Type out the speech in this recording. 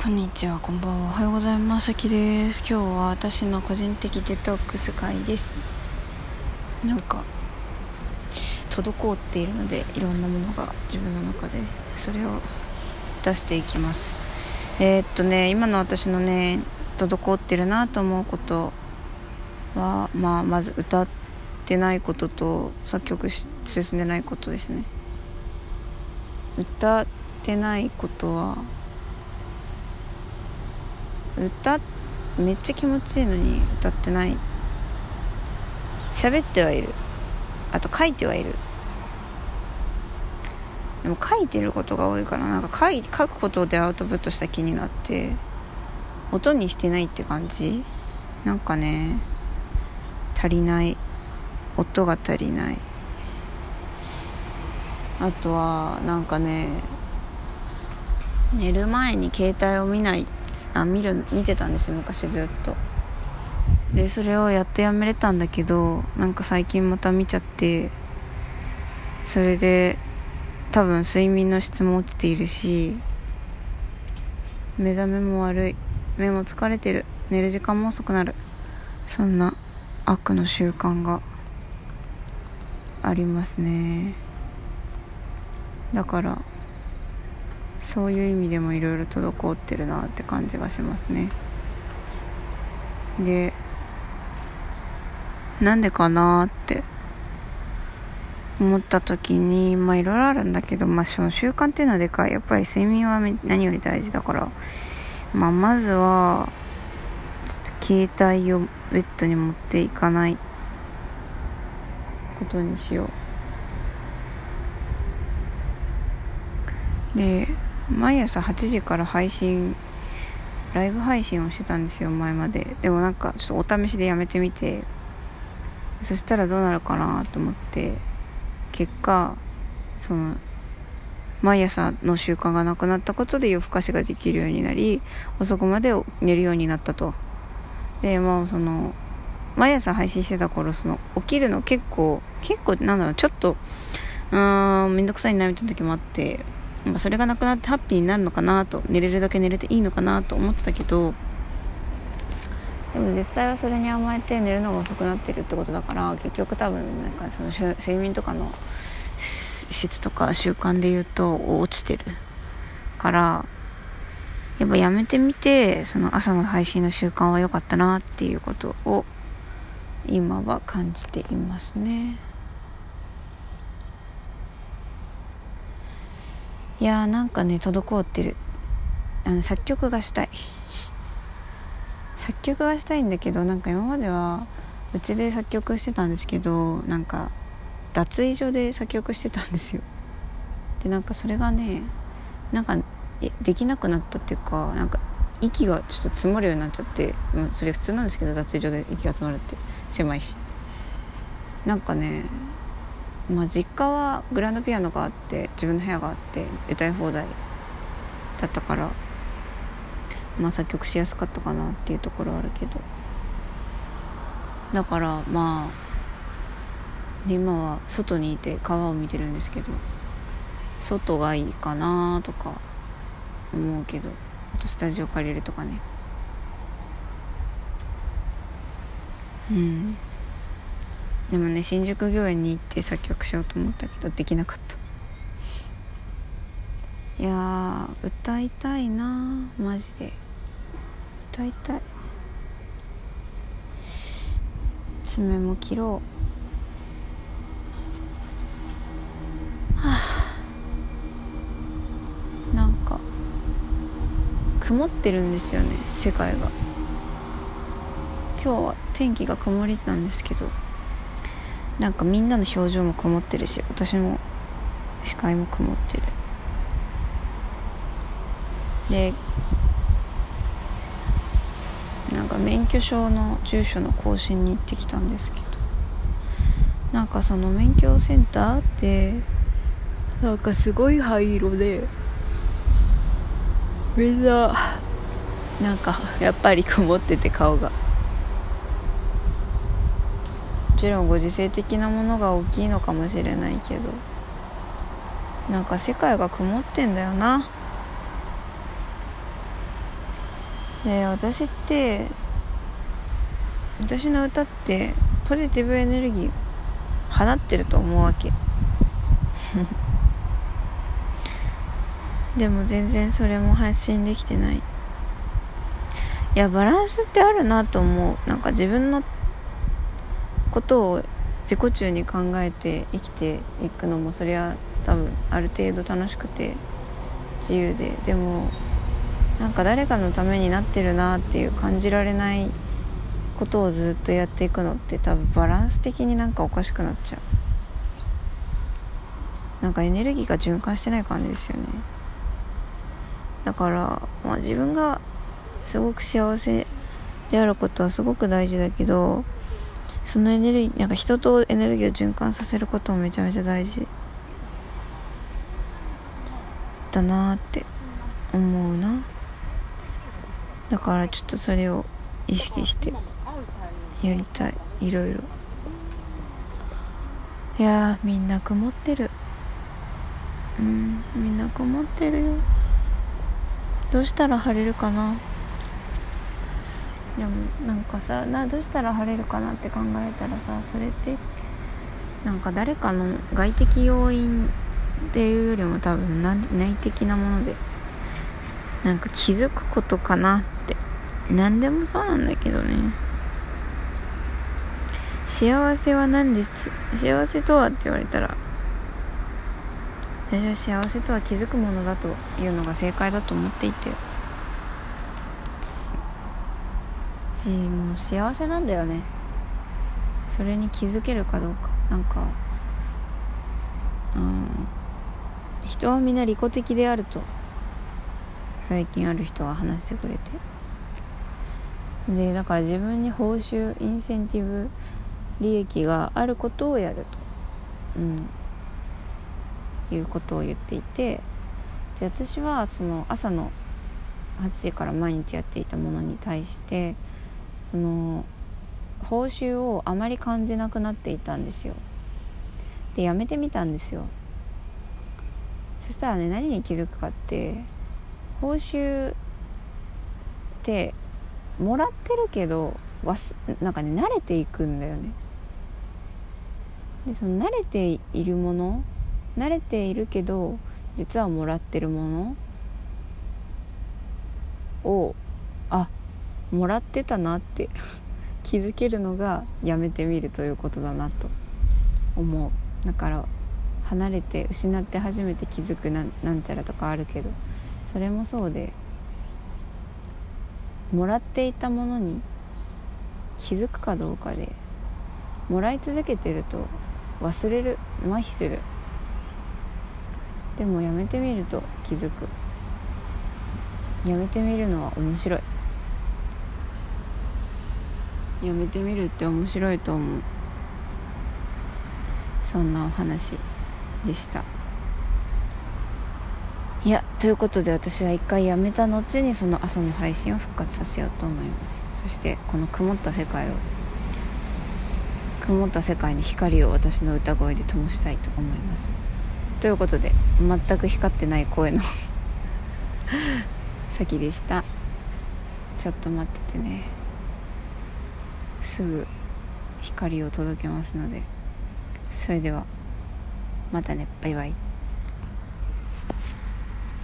こんにちは、こんばんは。おはようございます。きです。今日は私の個人的デトックス会です。なんか、滞っているので、いろんなものが自分の中で、それを出していきます。えー、っとね、今の私のね、滞ってるなと思うことは、まあ、まず歌ってないことと、作曲し進んでないことですね。歌ってないことは、歌めっちゃ気持ちいいのに歌ってない。喋ってはいる。あと書いてはいる。でも書いてることが多いかな。なんか書い書くことでアウトプットした気になって音にしてないって感じ。なんかね足りない。音が足りない。あとはなんかね寝る前に携帯を見ない。あ見る見てたんですよ昔ずっと。でそれをやっとやめれたんだけどなんか最近また見ちゃってそれで多分睡眠の質も落ちているし目覚めも悪い。目も疲れてる。寝る時間も遅くなる。そんな悪の習慣がありますね。だからそういう意味でもいろいろ滞ってるなって感じがしますね。でなんでかなって思った時にまあいろいろあるんだけどまあその習慣っていうのはでかい。やっぱり睡眠は何より大事だから。まあまずは携帯をベッドに持っていかないことにしよう。で毎朝8時から配信ライブ配信をしてたんですよ前まで。でもなんかちょっとお試しでやめてみて。そしたらどうなるかなと思って。結果その毎朝の習慣がなくなったことで夜更かしができるようになり遅くまで寝るようになったと。でまあその毎朝配信してた頃その起きるの結構結構なんだろうちょっとうーんめんどくさいなみたいな時もあって。なんかそれがなくなってハッピーになるのかなと寝れるだけ寝れていいのかなと思ってたけどでも実際はそれに甘えて寝るのが遅くなってるってことだから結局多分なんかその睡眠とかの質とか習慣で言うと落ちてるからやっぱやめてみてその朝の配信の習慣は良かったなっていうことを今は感じていますね。いやーなんかね滞ってる。あの作曲がしたい。作曲がしたいんだけどなんか今まではうちで作曲してたんですけどなんか脱衣所で作曲してたんですよ。でなんかそれがねなんかできなくなったっていうかなんか息がちょっと詰まるようになっちゃってそれ普通なんですけど脱衣所で息が詰まるって。狭いし。なんかねまあ、実家はグランドピアノがあって自分の部屋があって歌い放題だったからまあ作曲しやすかったかなっていうところあるけど。だからまあ今は外にいて川を見てるんですけど外がいいかなとか思うけどあとスタジオ借りるとかね。うん。でもね新宿御苑に行って作曲しようと思ったけどできなかった。いや歌いたいなマジで。歌いたい。爪も切ろう。はあなんか曇ってるんですよね世界が。今日は天気が曇りなんですけど。なんかみんなの表情も曇ってるし私も視界も曇ってるでなんか免許証の住所の更新に行ってきたんですけどなんかその免許センターってなんかすごい灰色でみんななんかやっぱり曇ってて顔が。もちろんご時世的なものが大きいのかもしれないけどなんか世界が曇ってんだよな。で私って私の歌ってポジティブエネルギー放ってると思うわけ。でも全然それも発信できてない。いやバランスってあるなと思う。なんか自分のことを自己中に考えて生きていくのもそりゃ多分ある程度楽しくて自由で。でもなんか誰かのためになってるなっていう感じられないことをずっとやっていくのって多分バランス的になんかおかしくなっちゃう。なんかエネルギーが循環してない感じですよね。だから、まあ、自分がすごく幸せであることはすごく大事だけどそのエネルギーなんか人とエネルギーを循環させることもめちゃめちゃ大事。だなって思うな。だからちょっとそれを意識してやりたい。いろいろ。いやみんな曇ってる。うんみんな曇ってるよ。どうしたら晴れるかな。でもなんかさなどうしたら晴れるかなって考えたらさそれってなんか誰かの外的要因っていうよりも多分内的なものでなんか気づくことかなって。何でもそうなんだけどね。幸せは何です？幸せとはって言われたら私は幸せとは気づくものだというのが正解だと思っていて。じもう幸せなんだよね。それに気づけるかどうか。なんかうん。人はみんな利己的であると最近ある人は話してくれて。でだから自分に報酬インセンティブ利益があることをやると、うん、いうことを言っていて。で私はその朝の8時から毎日やっていたものに対してその報酬をあまり感じなくなっていたんですよ。でやめてみたんですよ。そしたらね何に気づくかって報酬ってもらってるけどわすなんかね慣れていくんだよね。でその慣れているもの慣れているけど実はもらってるものをあもらってたなって 気づけるのがやめてみるということだなと思う。だから離れて失って初めて気づくなんなんちゃらとかあるけどそれもそうでもらっていたものに気づくかどうかでもらい続けてると忘れる麻痺する。でもやめてみると気づく。やめてみるのは面白い。やめてみるって面白いと思う。そんなお話でした。いやということで私は一回やめた後にその朝の配信を復活させようと思います。そしてこの曇った世界を曇った世界に光を私の歌声で灯したいと思います。ということで全く光ってない声の 先でした。ちょっと待っててね。すぐ光を届けますのでそれではまたね。バイバイ。